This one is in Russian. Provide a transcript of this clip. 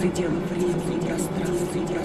пределы времени и пространства.